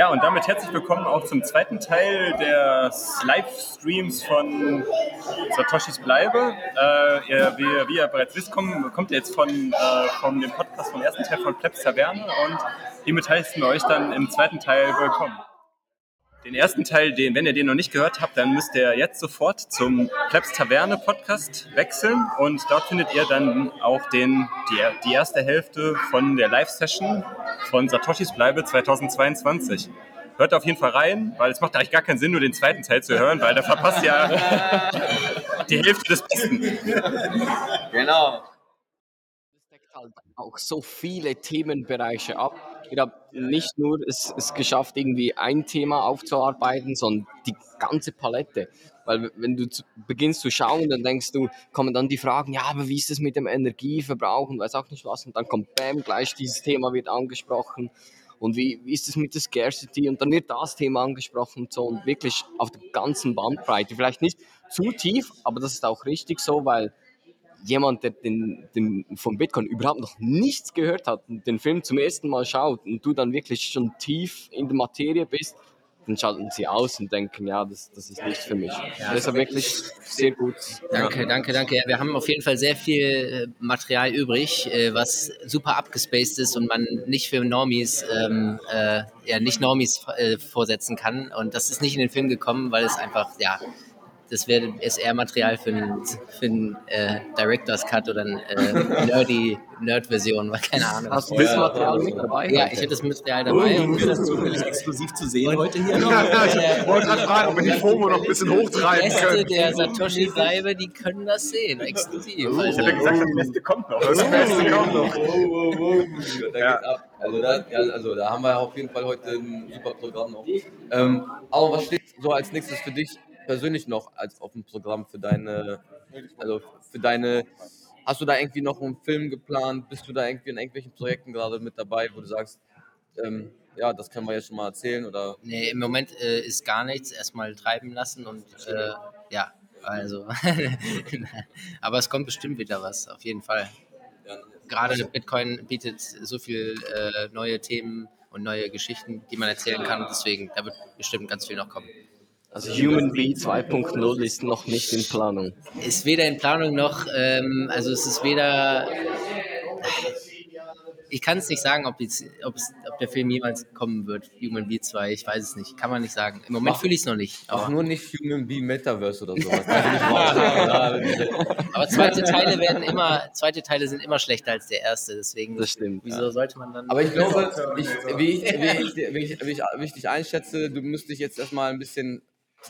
Ja, und damit herzlich willkommen auch zum zweiten Teil des Livestreams von Satoshis Bleibe. Äh, ihr, wie, wie, ihr bereits wisst, kommt, kommt ihr jetzt von, äh, von dem Podcast vom ersten Teil von Plebs Taverne und hiermit heißen wir euch dann im zweiten Teil willkommen. Den ersten Teil, den, wenn ihr den noch nicht gehört habt, dann müsst ihr jetzt sofort zum Plebs Taverne Podcast wechseln und dort findet ihr dann auch den, die, die erste Hälfte von der Live-Session von Satoshis Bleibe 2022. Hört auf jeden Fall rein, weil es macht eigentlich gar keinen Sinn, nur den zweiten Teil zu hören, weil da verpasst ja die Hälfte des Besten. Genau. Das deckt halt auch so viele Themenbereiche ab ich habe nicht nur es, es geschafft, irgendwie ein Thema aufzuarbeiten, sondern die ganze Palette. Weil wenn du zu, beginnst zu schauen, dann denkst du, kommen dann die Fragen, ja, aber wie ist es mit dem Energieverbrauch und weiß auch nicht was. Und dann kommt Bam, gleich dieses Thema wird angesprochen. Und wie, wie ist es mit der Scarcity? Und dann wird das Thema angesprochen und so. Und wirklich auf der ganzen Bandbreite. Vielleicht nicht zu tief, aber das ist auch richtig so, weil jemand, der den, den, von Bitcoin überhaupt noch nichts gehört hat und den Film zum ersten Mal schaut und du dann wirklich schon tief in der Materie bist, dann schalten sie aus und denken, ja, das, das ist nichts für mich. Ja, das ist wirklich sehr gut. Danke, ja. danke, danke. Wir haben auf jeden Fall sehr viel äh, Material übrig, äh, was super abgespaced ist und man nicht für Normies, ähm, äh, ja, nicht Normies äh, vorsetzen kann. Und das ist nicht in den Film gekommen, weil es einfach, ja, das wäre ist eher Material für einen, für einen äh, Director's Cut oder eine äh, nerdy Nerd-Version, keine Ahnung. Hast du das Material mit dabei? Ja, ich hätte das Material dabei. Oh, ist das zufällig exklusiv zu sehen und, heute hier noch? Ja, ich wollte gerade fragen, ob wir die FOMO noch ein bisschen hochtreiben können. Die der Satoshi Bleibe, die können das sehen, exklusiv. Oh, also. Ich hätte gesagt, das Beste kommt noch. Das Beste kommt noch. Oh, oh, oh. Da ja. geht's ab. Also da, ja, also da haben wir auf jeden Fall heute ein super Programm noch. Ähm, aber was steht so als nächstes für dich persönlich noch als auf dem Programm für deine, also für deine, hast du da irgendwie noch einen Film geplant? Bist du da irgendwie in irgendwelchen Projekten gerade mit dabei, wo du sagst, ähm, ja, das können wir jetzt schon mal erzählen oder? Nee, im Moment äh, ist gar nichts. Erstmal treiben lassen und äh, ja, also. Aber es kommt bestimmt wieder was, auf jeden Fall. Gerade Bitcoin bietet so viele äh, neue Themen und neue Geschichten, die man erzählen kann. Deswegen, da wird bestimmt ganz viel noch kommen. Also Human Bee 2.0 ist noch nicht in Planung. Ist weder in Planung noch, ähm, also es ist weder, ich kann es nicht sagen, ob, jetzt, ob, der Film jemals kommen wird, Human Bee 2, ich weiß es nicht, kann man nicht sagen. Im Moment fühle ich es noch nicht. Auch nur nicht Human Bee Metaverse oder sowas. aber zweite Teile werden immer, zweite Teile sind immer schlechter als der erste, deswegen, das stimmt, wieso ja. sollte man dann... Aber ich glaube, ich, wie, ich, wie, ich, wie, ich, wie, ich, wie ich dich einschätze, du müsstest jetzt erstmal ein bisschen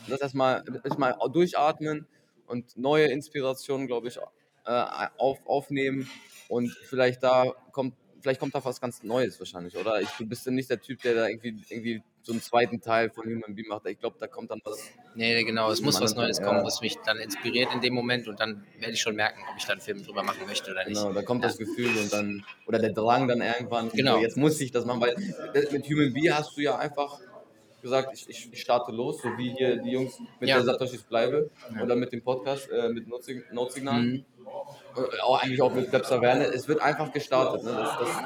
das erstmal, erstmal durchatmen und neue Inspirationen, glaube ich, äh, auf, aufnehmen und vielleicht da kommt, vielleicht kommt da was ganz Neues wahrscheinlich, oder? Ich, du bist ja nicht der Typ, der da irgendwie, irgendwie so einen zweiten Teil von Human Bee macht. Ich glaube, da kommt dann was. Nee, genau, es muss was Neues ja. kommen, was mich dann inspiriert in dem Moment und dann werde ich schon merken, ob ich da einen Film drüber machen möchte oder nicht. Genau, da kommt ja. das Gefühl und dann, oder der Drang dann irgendwann, genau. So, jetzt muss ich das machen, weil mit Human Bee hast du ja einfach gesagt, ich, ich, starte los, so wie hier die Jungs mit ja. der Satoshis Bleibe ja. oder mit dem Podcast, äh, mit Notsignal. Mhm. Äh, auch eigentlich auch mit Plebster Werner. Es wird einfach gestartet. Ne? Das, das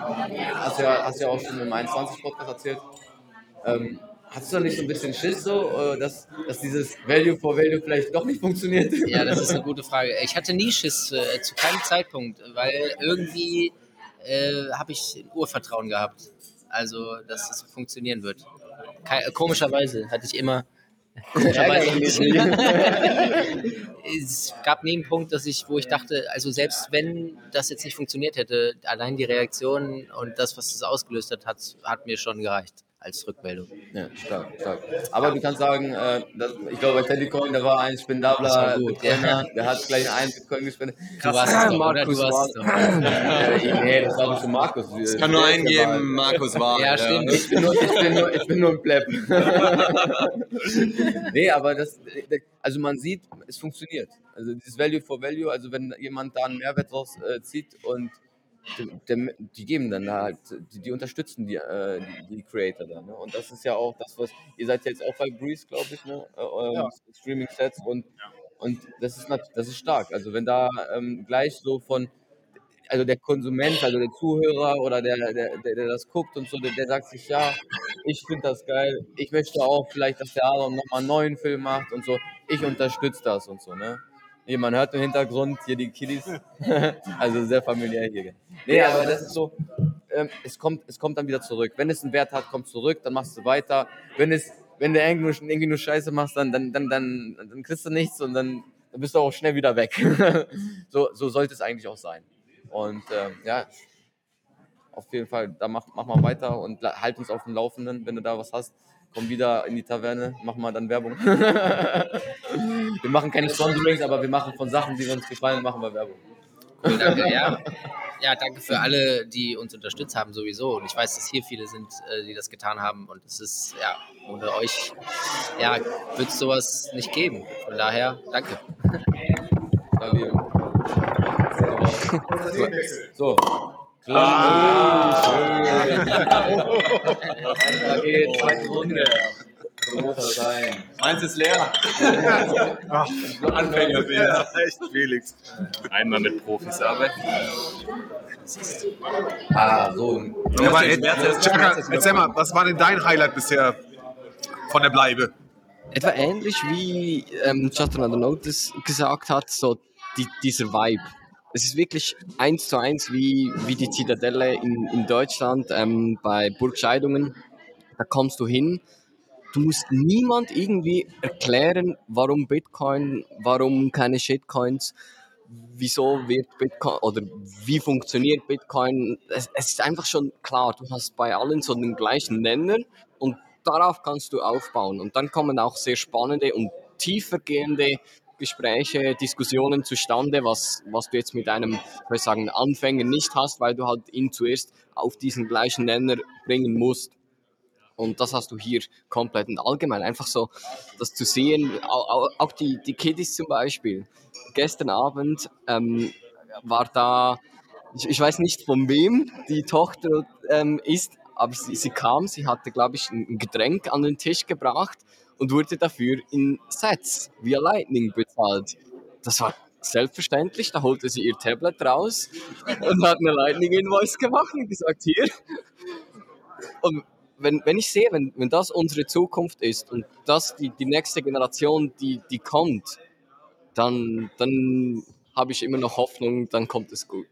hast, ja, hast ja auch schon im 21-Podcast erzählt. Ähm, Hast du da nicht so ein bisschen Schiss, so, äh, dass, dass dieses Value for Value vielleicht doch nicht funktioniert? Ja, das ist eine gute Frage. Ich hatte nie Schiss, äh, zu keinem Zeitpunkt, weil irgendwie äh, habe ich ein Urvertrauen gehabt. Also, dass es funktionieren wird. Komischerweise hatte ich immer. Komischerweise es gab nie einen Punkt, dass ich, wo ich dachte, also selbst wenn das jetzt nicht funktioniert hätte, allein die Reaktion und das, was es ausgelöst hat, hat, hat mir schon gereicht als Rückmeldung. Ja, stark, stark. Aber du kannst sagen, äh, dass, ich glaube, bei Teddycoin, da war ein spendabler Bitcoiner, der hat gleich einen Bitcoin gespendet. Du warst es doch, Markus, du warst doch. äh, nee, das war schon Markus. Es kann nur einen geben, Markus war. Ja, stimmt. Ich bin nur, ich bin nur, ich bin nur ein Pleb. nee, aber das, also man sieht, es funktioniert. Also dieses Value for Value, also wenn jemand da einen Mehrwert draus äh, zieht und die, die geben dann halt, die, die unterstützen die, äh, die, die, Creator dann. Ne? Und das ist ja auch das, was, ihr seid jetzt auch bei Breeze, glaube ich, ne? Äh, ja. Streaming-Sets und, und das ist das ist stark. Also wenn da ähm, gleich so von, also der Konsument, also der Zuhörer oder der, der, der, der das guckt und so, der, der sagt sich, ja, ich finde das geil, ich möchte auch vielleicht, dass der Aaron nochmal einen neuen Film macht und so, ich unterstütze das und so, ne? Nee, man hört im Hintergrund hier die Kiddies, also sehr familiär hier. Nee, aber das ist so, ähm, es, kommt, es kommt dann wieder zurück. Wenn es einen Wert hat, kommt zurück, dann machst du weiter. Wenn es wenn du irgendwie nur, irgendwie nur Scheiße machst, dann, dann, dann, dann, dann kriegst du nichts und dann, dann bist du auch schnell wieder weg. so, so sollte es eigentlich auch sein. Und ähm, ja, auf jeden Fall, da mach, mach mal weiter und halt uns auf dem Laufenden, wenn du da was hast. Komm wieder in die Taverne, mach mal dann Werbung. wir machen keine Sponsorings, aber wir machen von Sachen, die uns gefallen, machen wir Werbung. Cool, danke, ja. Ja, danke für alle, die uns unterstützt haben sowieso. Und ich weiß, dass hier viele sind, äh, die das getan haben. Und es ist, ja, ohne euch, ja, wird es sowas nicht geben. Von daher, danke. So. Klar. Okay, zweite Runde. Muss sein. Meins ist leer. Anfänger Ja, echt, Felix. Einmal mit Profis arbeiten. Ah, so. Ja, aber, ey, Chaka, erzähl mal, was war denn dein Highlight bisher von der Bleibe? Etwa ähnlich wie ähm, Just Another Notice gesagt hat, so die, dieser Vibe. Es ist wirklich eins zu eins wie, wie die Zitadelle in, in Deutschland ähm, bei Burgscheidungen. Da kommst du hin, du musst niemand irgendwie erklären, warum Bitcoin, warum keine Shitcoins, wieso wird Bitcoin oder wie funktioniert Bitcoin. Es, es ist einfach schon klar, du hast bei allen so den gleichen Nenner und darauf kannst du aufbauen. Und dann kommen auch sehr spannende und tiefergehende Gespräche, Diskussionen zustande, was, was du jetzt mit einem, ich sagen, Anfänger nicht hast, weil du halt ihn zuerst auf diesen gleichen Nenner bringen musst. Und das hast du hier komplett und allgemein. Einfach so, das zu sehen, au- au- auch die, die Kiddies zum Beispiel. Gestern Abend ähm, war da, ich, ich weiß nicht von wem die Tochter ähm, ist, aber sie, sie kam, sie hatte, glaube ich, ein Getränk an den Tisch gebracht und wurde dafür in Sets via Lightning bezahlt. Das war selbstverständlich, da holte sie ihr Tablet raus und hat eine Lightning Invoice gemacht und gesagt, hier. Und wenn, wenn ich sehe, wenn, wenn das unsere Zukunft ist und das die, die nächste Generation, die, die kommt, dann, dann habe ich immer noch Hoffnung, dann kommt es gut.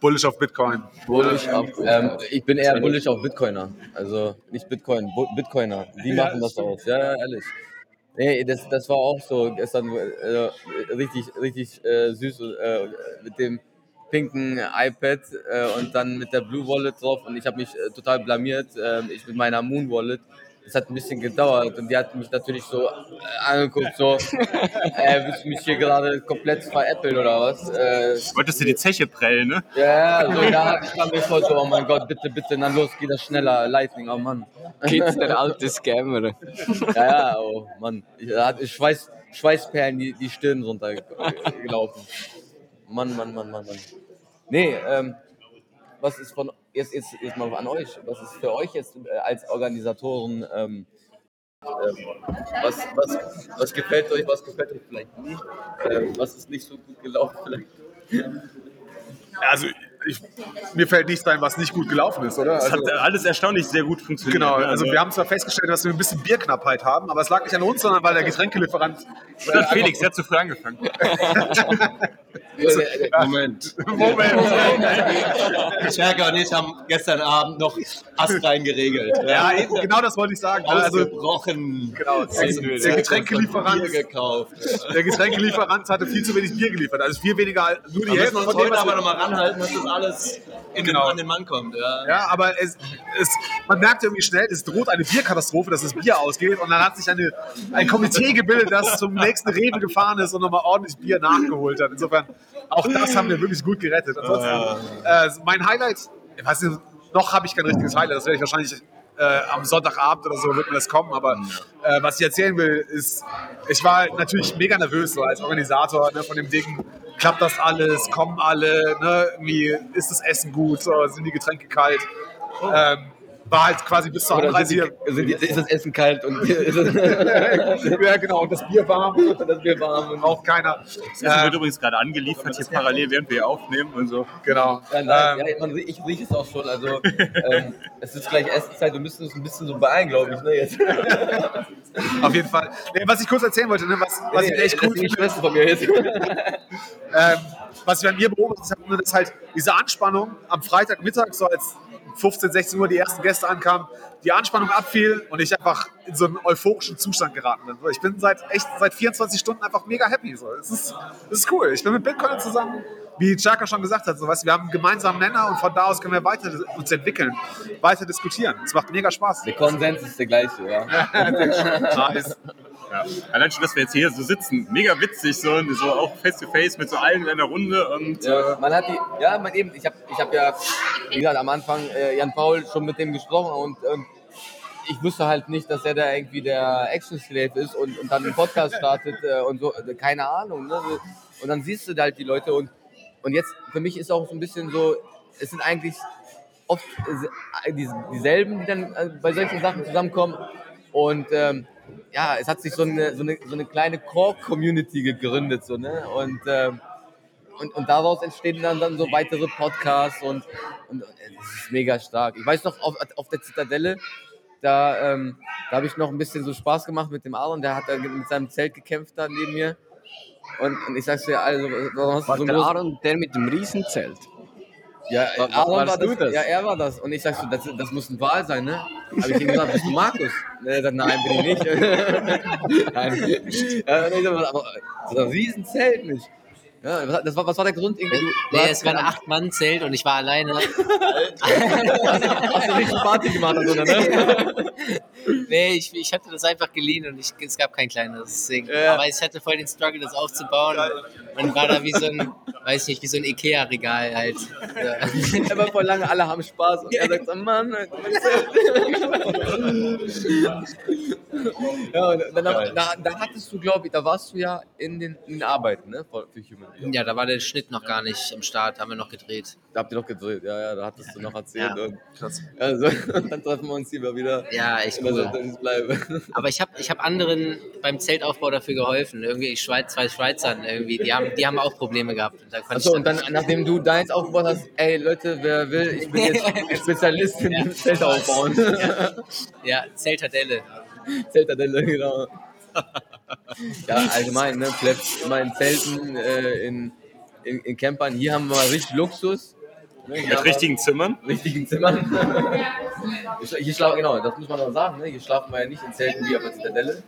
Bullish auf Bitcoin. Bullish ab. Ähm, ich bin eher bullish auf Bitcoiner. Also nicht Bitcoin, Bu- Bitcoiner. Die machen das aus. Ja, ja, ehrlich. Nee, das, das war auch so gestern äh, richtig, richtig äh, süß äh, mit dem pinken iPad äh, und dann mit der Blue Wallet drauf und ich habe mich äh, total blamiert. Äh, ich mit meiner Moon Wallet. Das hat ein bisschen gedauert und die hat mich natürlich so äh, angeguckt, so, äh, willst du mich hier gerade komplett veräppeln oder was? Äh, Wolltest du die Zeche prellen, ne? ja, so, da ich kam mir vor, so, oh mein Gott, bitte, bitte, dann los, geht das schneller, Lightning, oh Mann. Kids, der alte Scammer. Ja, ja, oh Mann. Ich, da hat Schweiß, Schweißperlen die, die Stirn runtergelaufen. Mann, Mann, Mann, Mann, Mann. Nee, ähm, was ist von, jetzt, jetzt, jetzt mal an euch, was ist für euch jetzt äh, als Organisatoren, ähm, ähm, was, was, was gefällt euch, was gefällt euch vielleicht nicht, ähm, was ist nicht so gut gelaufen vielleicht? Also, ich, mir fällt nichts ein, was nicht gut gelaufen ist, oder? Das Also, hat alles erstaunlich sehr gut funktioniert. genau, ne? also wir haben zwar festgestellt, dass wir ein bisschen Bierknappheit haben, aber es lag nicht an uns, sondern weil der Getränkelieferant. äh, Felix, der hat zu früh angefangen. Moment. Scherker und ich haben gestern Abend noch astrein geregelt. Ja, genau das wollte ich sagen. Also, Ausgebrochen. genau, der, der Getränkelieferant, Bier gekauft. der Getränkelieferant hatte viel zu wenig Bier geliefert. Also viel weniger, nur die Hälfte von dem, was aber wir- nochmal ranhalten, dass das alles in Genau. den, an den Mann kommt. Ja. Ja, aber es, es, man merkt irgendwie schnell, es droht eine Bierkatastrophe, dass das Bier ausgeht. Und dann hat sich eine, ein Komitee gebildet, das zum nächsten Rewe gefahren ist und nochmal ordentlich Bier nachgeholt hat. Insofern, auch das haben wir wirklich gut gerettet. Ansonsten, äh, mein Highlight, ich weiß nicht, noch habe ich kein richtiges Highlight, das werde ich wahrscheinlich äh, am Sonntagabend oder so wird mir das kommen. Aber äh, was ich erzählen will, ist, ich war natürlich mega nervös so als Organisator ne, von dem Ding. Klappt das alles? Kommen alle? Ne? Irgendwie ist das Essen gut? So, sind die Getränke kalt? Ähm, war halt quasi bis zur Anreise sind hier. die, sind die, ist das Essen kalt und ist es, ja, genau, und das Bier warm, das wir warm? Und, braucht keiner. Das Essen wird übrigens gerade angeliefert, hier parallel, während wir hier aufnehmen und so. Genau. ja, nein, Ähm, ja, man, ich rieche es auch schon. Also, ähm, es ist gleich Essenszeit. Wir müssen uns ein bisschen so beeilen, glaube ich. Ne, jetzt. Auf jeden Fall. Nee, was ich kurz erzählen wollte, ne, was, was ich Nee, echt das cool finde, Schwester von mir jetzt. ähm, was ich bei mir beobachtet habe, dass halt diese Anspannung am Freitagmittag, so als 15, 16 Uhr die ersten Gäste ankamen, die Anspannung abfiel und ich einfach in so einen euphorischen Zustand geraten bin. Ich bin seit echt seit 24 Stunden einfach mega happy. So. Es, ist, es ist cool. Ich bin mit Bitcoin zusammen, wie Chaka schon gesagt hat, so, weißt, wir haben einen gemeinsamen Nenner und von da aus können wir weiter uns entwickeln, weiter diskutieren. Es macht mega Spaß. Der Konsens ist der gleiche, ja. Nice. Ja. Allein schon, dass wir jetzt hier so sitzen, mega witzig, so, so auch face to face mit so allen in einer Runde und Ja, man hat die, ja, man eben, ich habe ich hab ja, wie gesagt, am Anfang äh, Jan Paul schon mit dem gesprochen und ähm, ich wusste halt nicht, dass er da irgendwie der Action Slave ist und, und dann einen Podcast startet äh, und so, äh, keine Ahnung. Ne? Und dann siehst du da halt die Leute und, und jetzt, für mich ist auch so ein bisschen so, es sind eigentlich oft äh, die, dieselben, die dann äh, bei solchen Sachen zusammenkommen und ähm, ja, es hat sich so eine, so eine, so eine kleine Core-Community gegründet, so, ne? Und, ähm, und, und daraus entstehen dann, dann so weitere Podcasts und, und, es ist mega stark. Ich weiß noch, auf, auf der Zitadelle, da, ähm, da habe ich noch ein bisschen so Spaß gemacht mit dem Aaron, der hat da mit seinem Zelt gekämpft da neben mir. Und, und ich sag's dir, also, warum hast du so der. Aaron der mit dem Riesenzelt? Ja, War- Aaron war du das, das? Ja, er war das. Und ich sag so, das, das muss ein Wahl sein, ne? Hab ich ihm gesagt, bist du Markus? Und er sagt, nein, bin ich nicht. nein. Ja, ich sag, aber so ein Riesenzelt nicht. Ja, was, das war, was war der Grund? Irgendwie, du, du Nee, hast- es war ein Acht-Mann-Zelt und ich war alleine. hast du richtig Party gemacht, oder, ne? Nee, ich, ich hatte das einfach geliehen und ich, es gab kein kleines. Deswegen. Ja. Aber ich hatte voll den Struggle, das aufzubauen. Und war da wie so ein, weiß nicht, wie so ein Ikea-Regal halt. Ja. Er war voll lange, alle haben Spaß. Und er sagt so, Mann, Zelt. ja, und dann, da, da hattest du, glaube ich, da warst du ja in den, in den Arbeiten, ne? Für für Human Resources. ja, da war der Schnitt noch gar nicht im Start, haben wir noch gedreht. Da habt ihr noch gedreht, ja, ja, da hattest du noch erzählt. Ja. Und, also, dann treffen wir uns hier mal wieder. Ja, echt Und bleiben. Aber ich habe ich hab anderen beim Zeltaufbau dafür geholfen. Irgendwie Schweiz, zwei Schweizern irgendwie, die haben, die haben auch Probleme gehabt. Und Achso, ich und dann, nachdem du deins aufgebaut hast, ey Leute, wer will, ich bin jetzt Spezialist in dem Zelt aufbauen. ja, Zeltadelle. Zeltadelle, genau. Ja, allgemein, ne, Plebs, immer in Zelten, äh, in, in, in Campern. Hier haben wir mal richtig Luxus. Ne, mit richtigen Zimmern. richtigen Zimmern. Hier- schlafen, genau, das muss man auch sagen, ne? hier schlafen wir ja nicht in Zelten wie auf der Zitadelle.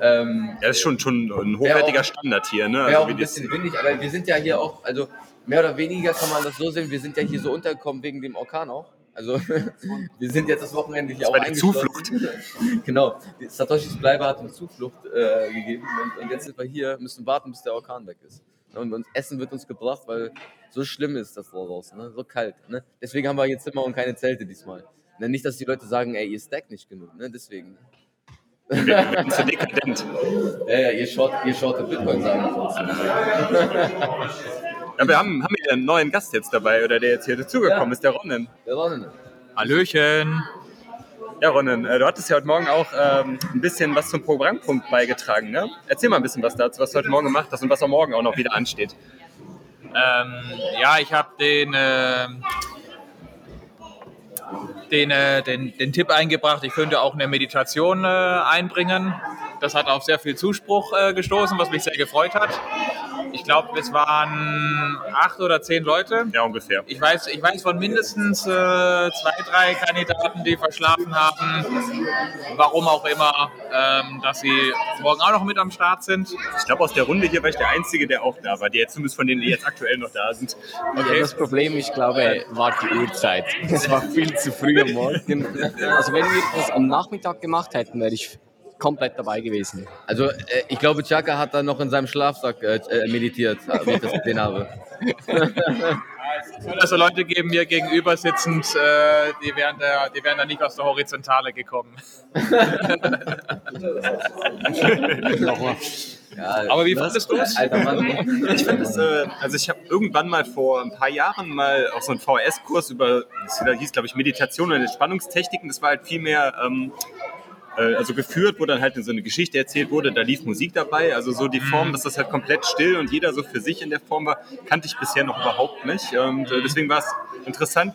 Ähm, Ja, das ist schon, schon ein hochwertiger Standard hier, ne? Wäre auch Also ein das, bisschen windig, aber wir sind ja hier auch, also mehr oder weniger kann man das so sehen, wir sind ja hier so untergekommen wegen dem Orkan auch. Also wir sind jetzt das Wochenende hier auch war die eingeschlossen. genau, Satoshis Bleibe hat uns Zuflucht äh, gegeben und, und jetzt sind wir hier, müssen warten, bis der Orkan weg ist. Und, und Essen wird uns gebracht, weil so schlimm ist das draußen, ne? so kalt. Ne? Deswegen haben wir hier Zimmer und keine Zelte diesmal. Ne? Nicht, dass die Leute sagen, ey, ihr stackt nicht genug, ne? deswegen. wir sind zu dekadent. Ja, ja, ihr short, ihr shortet Bitcoin, sagen wir. Ja, wir haben, haben hier einen neuen Gast jetzt dabei, oder der jetzt hier dazugekommen Ja. ist, der Ronnen. Der Ronnen. Hallöchen. Ja, Ronnen, äh, du hattest ja heute Morgen auch ähm, ein bisschen was zum Programmpunkt beigetragen, ne? Erzähl mal ein bisschen was dazu, was du heute Morgen gemacht hast und was am Morgen auch noch wieder ansteht. Ähm, ja, ich habe den, ähm, den, äh, den, den Tipp eingebracht, ich könnte auch eine Meditation äh, einbringen. Das hat auf sehr viel Zuspruch äh, gestoßen, was mich sehr gefreut hat. Ich glaube, es waren acht oder zehn Leute. Ja, ungefähr. Ich weiß, ich weiß von mindestens äh, zwei, drei Kandidaten, die verschlafen haben, warum auch immer, ähm, dass sie morgen auch noch mit am Start sind. Ich glaube, aus der Runde hier war ich der Einzige, der auch da war. Die jetzt zumindest von denen, die jetzt aktuell noch da sind. Ja, das Problem, ich glaube, war die Uhrzeit. Es war viel zu früh am Morgen. Also wenn wir das am Nachmittag gemacht hätten, wäre ich komplett dabei gewesen. Also, äh, ich glaube, Chaka hat dann noch in seinem Schlafsack äh, äh, meditiert, wie ich das gesehen habe. Es soll also Leute geben, mir gegenüber sitzend, äh, die, wären da, die wären da nicht aus der Horizontale gekommen. Ja, Aber wie fandest du es? Mann. Ich finde es, äh, also ich habe irgendwann mal vor ein paar Jahren mal auch so einen VHS-Kurs über, das hieß glaube ich Meditation und Entspannungstechniken. Das war halt viel mehr, ähm, äh, also geführt, wo dann halt so eine Geschichte erzählt wurde. Da lief Musik dabei. Also so die Form, dass das halt komplett still und jeder so für sich in der Form war, kannte ich bisher noch überhaupt nicht. Und äh, deswegen war es interessant.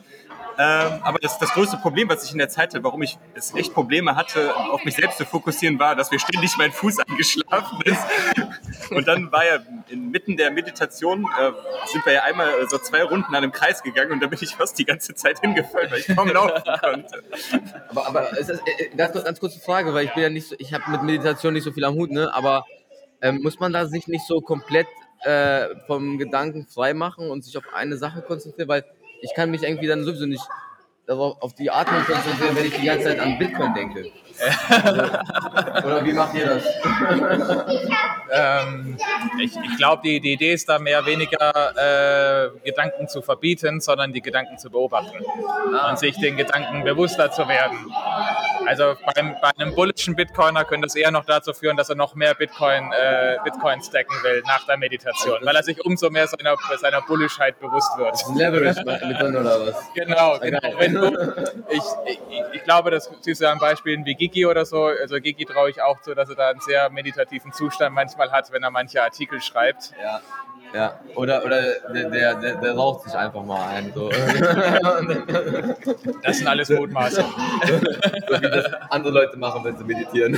Ähm, aber das, das größte Problem, was ich in der Zeit hatte, warum ich es echt Probleme hatte, auf mich selbst zu fokussieren, war, dass mir ständig mein Fuß angeschlafen ist. Und dann war ja inmitten der Meditation, äh, sind wir ja einmal äh, so zwei Runden an einem Kreis gegangen und da bin ich fast die ganze Zeit hingefallen, weil ich kaum laufen konnte. Aber, aber ist das, äh, ganz, kurz- ganz kurze Frage, weil ich bin ja nicht so, ich habe mit Meditation nicht so viel am Hut, ne? Aber ähm, muss man da sich nicht so komplett äh, vom Gedanken frei machen und sich auf eine Sache konzentrieren? Weil ich kann mich irgendwie dann sowieso nicht darauf, auf die Atmung konzentrieren, wenn ich die ganze Zeit an Bitcoin denke. Also, oder wie macht ihr das? Ähm, ich ich glaube, die, die Idee ist da mehr weniger äh, Gedanken zu verbieten, sondern die Gedanken zu beobachten und sich den Gedanken bewusster zu werden. Also beim, bei einem bullischen Bitcoiner könnte es eher noch dazu führen, dass er noch mehr Bitcoin, äh, Bitcoin stacken will nach der Meditation, weil er sich umso mehr seiner, seiner Bullischheit bewusst wird. Leverage drin oder was? Genau, genau. Wenn du, ich, ich, ich glaube, das siehst du an Beispielen wie Gigi oder so. Also Gigi traue ich auch zu, dass er da einen sehr meditativen Zustand manchmal hat, wenn er manche Artikel schreibt. Ja. Ja, oder, oder der, der, der, der raucht sich einfach mal ein. So. Das sind alles Mutmaßungen. so wie das andere Leute machen, wenn sie meditieren.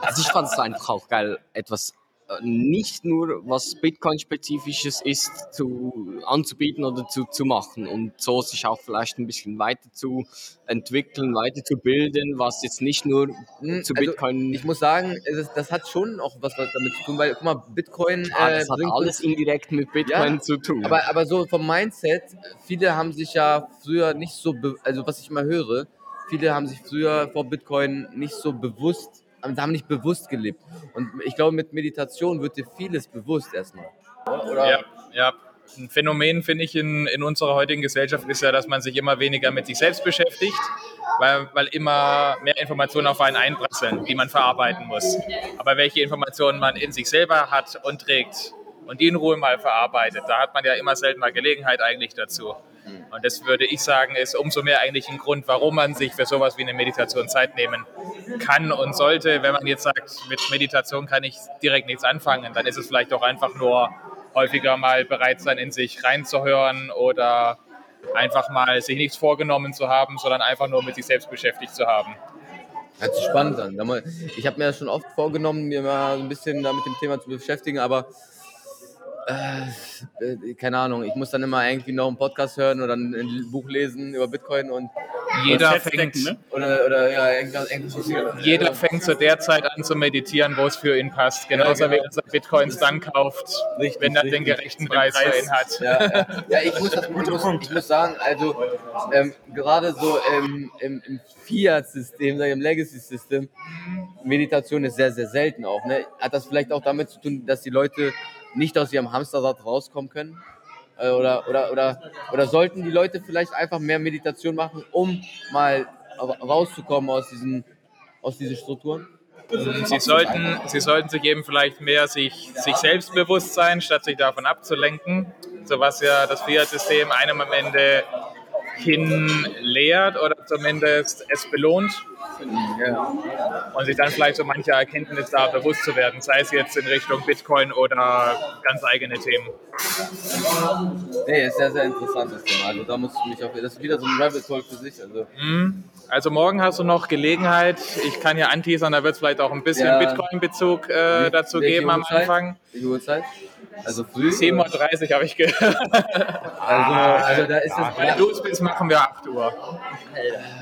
Also ich fand es einfach auch geil, etwas nicht nur was Bitcoin-spezifisches ist, zu, anzubieten oder zu, zu machen und so sich auch vielleicht ein bisschen weiter zu entwickeln, weiter zu bilden, was jetzt nicht nur Hm, zu also, Bitcoin Ich muss sagen, ist, das hat schon auch was, was damit zu tun, weil, guck mal, Bitcoin äh, das hat bringt alles indirekt mit Bitcoin Ja, zu tun. aber, aber so vom Mindset, viele haben sich ja früher nicht so, also was ich immer höre, viele haben sich früher vor Bitcoin nicht so bewusst, haben nicht bewusst gelebt. Und ich glaube, mit Meditation wird dir vieles bewusst erstmal. Oder? Ja, ja. Ein Phänomen, finde ich, in, in unserer heutigen Gesellschaft ist ja, dass man sich immer weniger mit sich selbst beschäftigt, weil, weil immer mehr Informationen auf einen einprasseln, die man verarbeiten muss. Aber welche Informationen man in sich selber hat und trägt und die in Ruhe mal verarbeitet, da hat man ja immer selten mal Gelegenheit eigentlich dazu. Und das würde ich sagen, ist umso mehr eigentlich ein Grund, warum man sich für sowas wie eine Meditation Zeit nehmen kann und sollte. Wenn man jetzt sagt, mit Meditation kann ich direkt nichts anfangen, dann ist es vielleicht auch einfach nur häufiger mal bereit sein, in sich reinzuhören oder einfach mal sich nichts vorgenommen zu haben, sondern einfach nur mit sich selbst beschäftigt zu haben. Hört sich spannend an. Ich habe mir das schon oft vorgenommen, mir mal ein bisschen da mit dem Thema zu beschäftigen, aber äh, äh, keine Ahnung, ich muss dann immer irgendwie noch einen Podcast hören oder ein, Buch lesen über Bitcoin und Jeder Fett fängt, stecken, ne? oder, oder ja, irgendwas, irgendwas jeder fängt zu der Zeit an zu meditieren, wo es für ihn passt. Genauso Ja, genau. wie er Bitcoins dann kauft, Richtig, wenn er den gerechten Preis für ihn hat. Ja, ja. ja ich, muss das, ich, muss, ich muss sagen, also ähm, gerade so im, im, im Fiat-System, sag ich, im Legacy-System, Meditation ist sehr, sehr selten auch. Ne? Hat das vielleicht auch damit zu tun, dass die Leute nicht aus ihrem Hamsterrad rauskommen können? Äh, Oder, oder, oder, oder sollten die Leute vielleicht einfach mehr Meditation machen, um mal ra- rauszukommen aus diesen, aus diesen Strukturen? Sie sollten, sie sollten sich eben vielleicht mehr sich, sich selbst bewusst sein, statt sich davon abzulenken. So was ja das Fiat-System einem am Ende hin lehrt oder zumindest es belohnt. Und sich dann vielleicht so mancher Erkenntnis da bewusst zu werden, sei es jetzt in Richtung Bitcoin oder ganz eigene Themen. Nee, ist sehr, sehr interessantes Thema. Also da muss ich mich auf. Das ist wieder so ein Rabbit Hole für sich. Also Also morgen hast du noch Gelegenheit. Ich kann ja anteasern, da wird es vielleicht auch ein bisschen Ja. Bitcoin-Bezug äh, dazu Welche geben am Uhrzeit? Anfang. Welche Uhrzeit? Also früh? 7.30 Uhr habe ich gehört. Also, also da ist es. Wenn du es bist, machen wir 8 Uhr.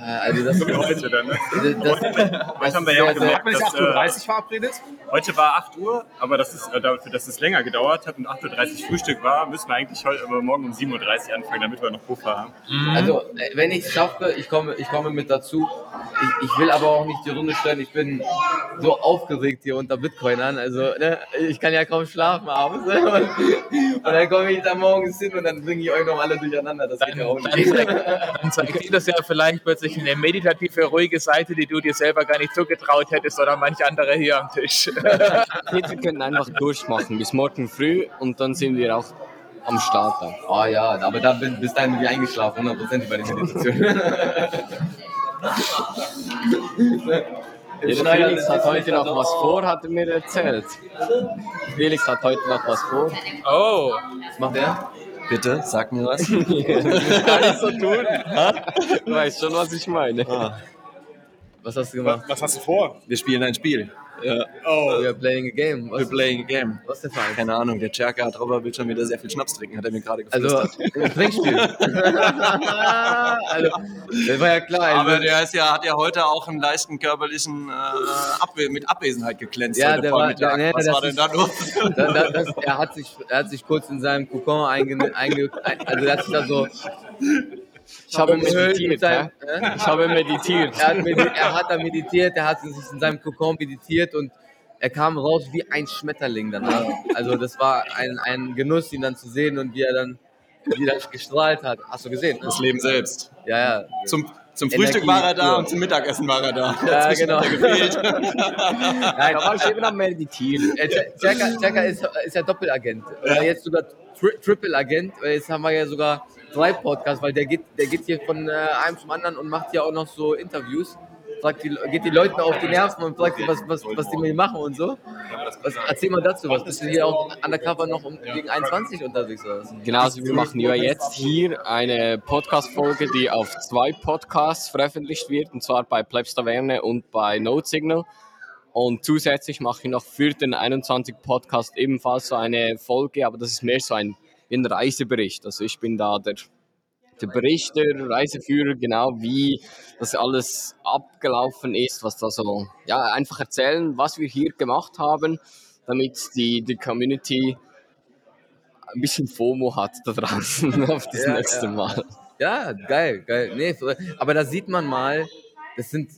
Also das, So wie heute dann. Ne? das, Heute haben wir ja auch gemerkt, Haben wir dass, nicht 8.30 Uhr äh, verabredet? heute war 8 Uhr, aber das ist, äh, dafür, dass es länger gedauert hat und 8.30 Uhr Frühstück war, müssen wir eigentlich heute, aber morgen um 7.30 Uhr anfangen, damit wir noch Puffer haben. Also, äh, wenn ich es schaffe, ich komme, ich komme mit dazu. Ich, ich will aber auch nicht die Runde stellen. Ich bin so aufgeregt hier unter Bitcoinern. Also, ne, ich kann ja kaum schlafen abends. Ne? und dann komme ich da morgens hin und dann bringe ich euch noch alle durcheinander. Das geht ja auch Dann, nicht. dann zeigt dir das ja vielleicht plötzlich eine meditative, ruhige Seite, die du dir selber gar nicht zugetraut hättest oder manch andere hier am Tisch. Wir können einfach durchmachen bis morgen früh und dann sind wir auch am Start. Dann. Oh ja, aber da bin, bis dahin bin ich eingeschlafen, 100% bei der Meditation. Der Felix hat heute noch was vor, hat er mir erzählt. Felix hat heute noch was vor. Oh, Was macht er? Bitte, sag mir was. Gar nicht so tun. Du weißt schon, was ich meine. Was hast du gemacht? Was hast du vor? Wir spielen ein Spiel. Ja, Oh, We are playing a game. we're Was, playing a game. was ist der Verein? Keine Ahnung, der Cerca hat will schon wieder sehr viel Schnaps trinken, hat er mir gerade Also, geflüstert. ein Trinkspiel. also, das war ja klar. Also, aber der ist ja, hat ja heute auch einen leichten körperlichen äh, Abwe mit Abwesenheit geglänzt Ja, heute der war- Vormittag. der- nee, Was das war denn ist- da los? da, da, das, er, hat sich, er hat sich kurz in seinem Kokon einge, einge, ein- also er hat sich da so Ich habe meditiert. hä? äh? Ich habe meditiert. er, hat medi er hat da meditiert, er hat sich in seinem Kokon meditiert und er kam raus wie ein Schmetterling danach. Also das war ein, ein Genuss, ihn dann zu sehen und wie er dann wieder gestrahlt hat. Hast du gesehen? Das Leben selbst. Ja, ja. Zum, zum Energie Frühstück war er da und zum Mittagessen war er da. Ja, Dazwischen genau. hat gefehlt. Nein, Da war ich eben am Meditieren. Äh, Jacka, Jacka ist, ist ja Doppelagent. Oder jetzt sogar Tri Triple-Agent. Weil Jetzt haben wir ja sogar drei Podcasts, weil der geht, der geht hier von äh, einem zum anderen und macht hier auch noch so Interviews. Fragt die, geht die Leute auf die Nerven und fragt was, was, was die mit machen und so. Was, erzähl mal dazu, was bist du hier auch undercover noch um, gegen 21 unterwegs oder? Genau, also wir machen ja jetzt hier eine Podcast-Folge, die auf zwei Podcasts veröffentlicht wird, und zwar bei Plebs Taverne und bei Note Signal. Und zusätzlich mache ich noch für den 21 Podcast ebenfalls so eine Folge, aber das ist mehr so ein, ein Reisebericht. Also ich bin da der, der Berichter, Reiseführer, genau wie das alles abgelaufen ist, was da so, ja, einfach erzählen, was wir hier gemacht haben, damit die, die Community ein bisschen FOMO hat da draußen auf das Ja, nächste ja. Mal. Ja, geil, geil. Nee, aber da sieht man mal, das sind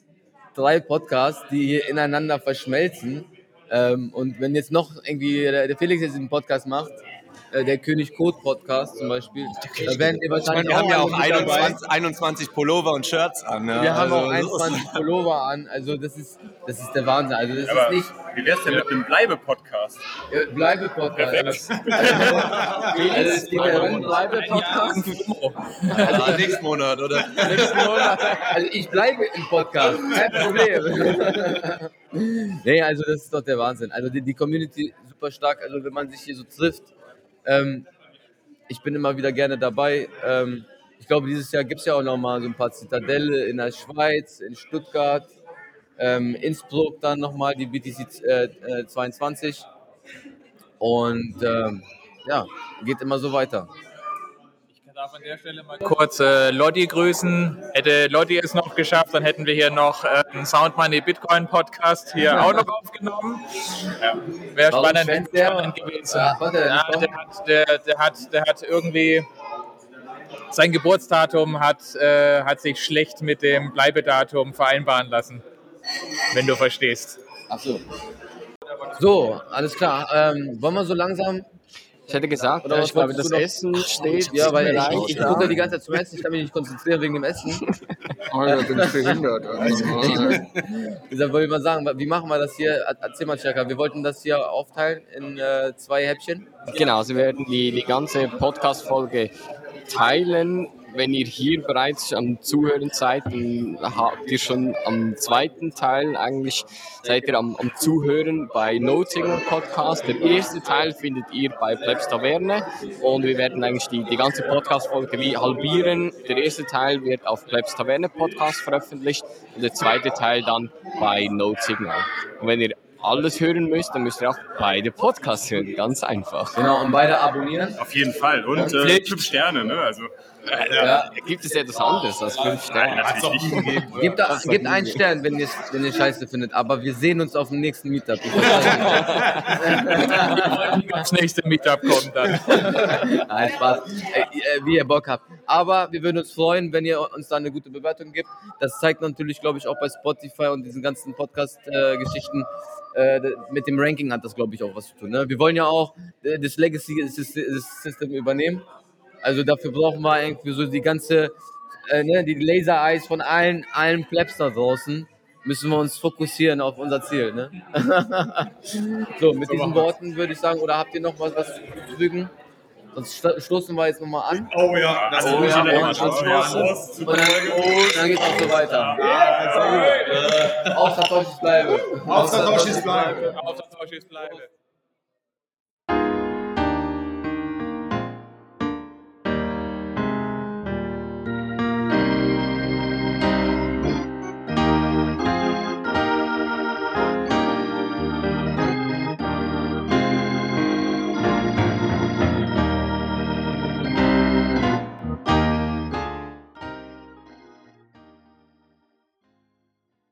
drei Podcasts, die hier ineinander verschmelzen. Ähm, und wenn jetzt noch irgendwie der Felix jetzt einen Podcast macht, äh, der König Code Podcast zum Beispiel, da werden wir Ich meine, wahrscheinlich wir haben ja auch alle mit dabei. 21, 21 Pullover und Shirts an. Ja. Wir haben Also, auch 21 Pullover an, also das ist, das ist der Wahnsinn. Also das Aber ist nicht wie wär's denn mit einem Bleibe-Podcast? Bleibe-Podcast. Also, also es geht ja um Bleibe-Podcast. Ja, nächsten Monat, oder? Also ich bleibe im Podcast, kein Problem. nee, also das ist doch der Wahnsinn. Also die, die Community ist super stark, also wenn man sich hier so trifft. Ähm, ich bin immer wieder gerne dabei. Ähm, ich glaube, dieses Jahr gibt es ja auch noch mal so ein paar Zitadelle in der Schweiz, in Stuttgart, ähm, Innsbruck dann nochmal die BTC äh, äh, 22. Und ähm, ja, geht immer so weiter. Ich darf an der Stelle mal kurz äh, Lotti grüßen. Hätte Lotti es noch geschafft, dann hätten wir hier noch äh, einen Sound Money Bitcoin Podcast hier auch noch aufgenommen. Ja. Wäre spannend, spannend gewesen. Ja, Ja, der, hat, der, der, hat, der hat irgendwie sein Geburtsdatum hat, äh, hat sich schlecht mit dem Bleibedatum vereinbaren lassen, wenn du verstehst. Ach so. So, alles klar. Ähm, wollen wir so langsam? Ich hätte gesagt, Oder ich glaube, das? Essen steht. Ja, weil bereit. ich, ich gucke die ganze Zeit zum Essen. Ich kann mich nicht konzentrieren wegen dem Essen. Alter, bin ich behindert. Also, Deshalb wollte ich mal sagen, wie machen wir das hier? Erzähl mal, Chaka. Wir wollten das hier aufteilen in äh, zwei Häppchen. Genau, Sie werden die, die ganze Podcast-Folge teilen. Wenn ihr hier bereits am Zuhören seid, dann habt ihr schon am zweiten Teil eigentlich, seid ihr am, am Zuhören bei No Signal Podcast. Der erste Teil findet ihr bei Plebs Taverne und wir werden eigentlich die, die ganze Podcast-Folge wie halbieren. Der erste Teil wird auf Plebs Taverne Podcast veröffentlicht und der zweite Teil dann bei No Signal. Und wenn ihr alles hören müsst, dann müsst ihr auch beide Podcasts hören. Ganz einfach. Genau, und beide abonnieren. Auf jeden Fall. Und äh, fünf Sterne, ne? Also Ja, gibt es etwas anderes als fünf Sterne? Gebt, da, gebt einen Stern, wenn ihr wenn ihr Scheiße findet. Aber wir sehen uns auf dem nächsten Meetup. Das nächste Meetup kommt dann. Nein, Spaß. Äh, äh, wie ihr Bock habt. Aber wir würden uns freuen, wenn ihr uns da eine gute Bewertung gibt. Das zeigt natürlich, glaube ich, auch bei Spotify und diesen ganzen Podcast-Geschichten. Äh, mit dem Ranking hat das, glaube ich, auch was zu tun. Ne? Wir wollen ja auch äh, das Legacy-System übernehmen. Also dafür brauchen wir irgendwie so die ganze, äh, ne, die Laser-Eyes von allen, allen Plebs da draußen. Müssen wir uns fokussieren auf unser Ziel. Ne? so, mit diesen Worten würde ich sagen, oder habt ihr noch was, was zu fügen? Sonst sto- stoßen wir jetzt nochmal an. Oh ja, das Oh ist ja, wieder und- und- Prost. Und dann, und dann geht es auch so weiter. Außer Toshis bleibe. Außer Toshis bleibe. Auf das Toshis bleibe.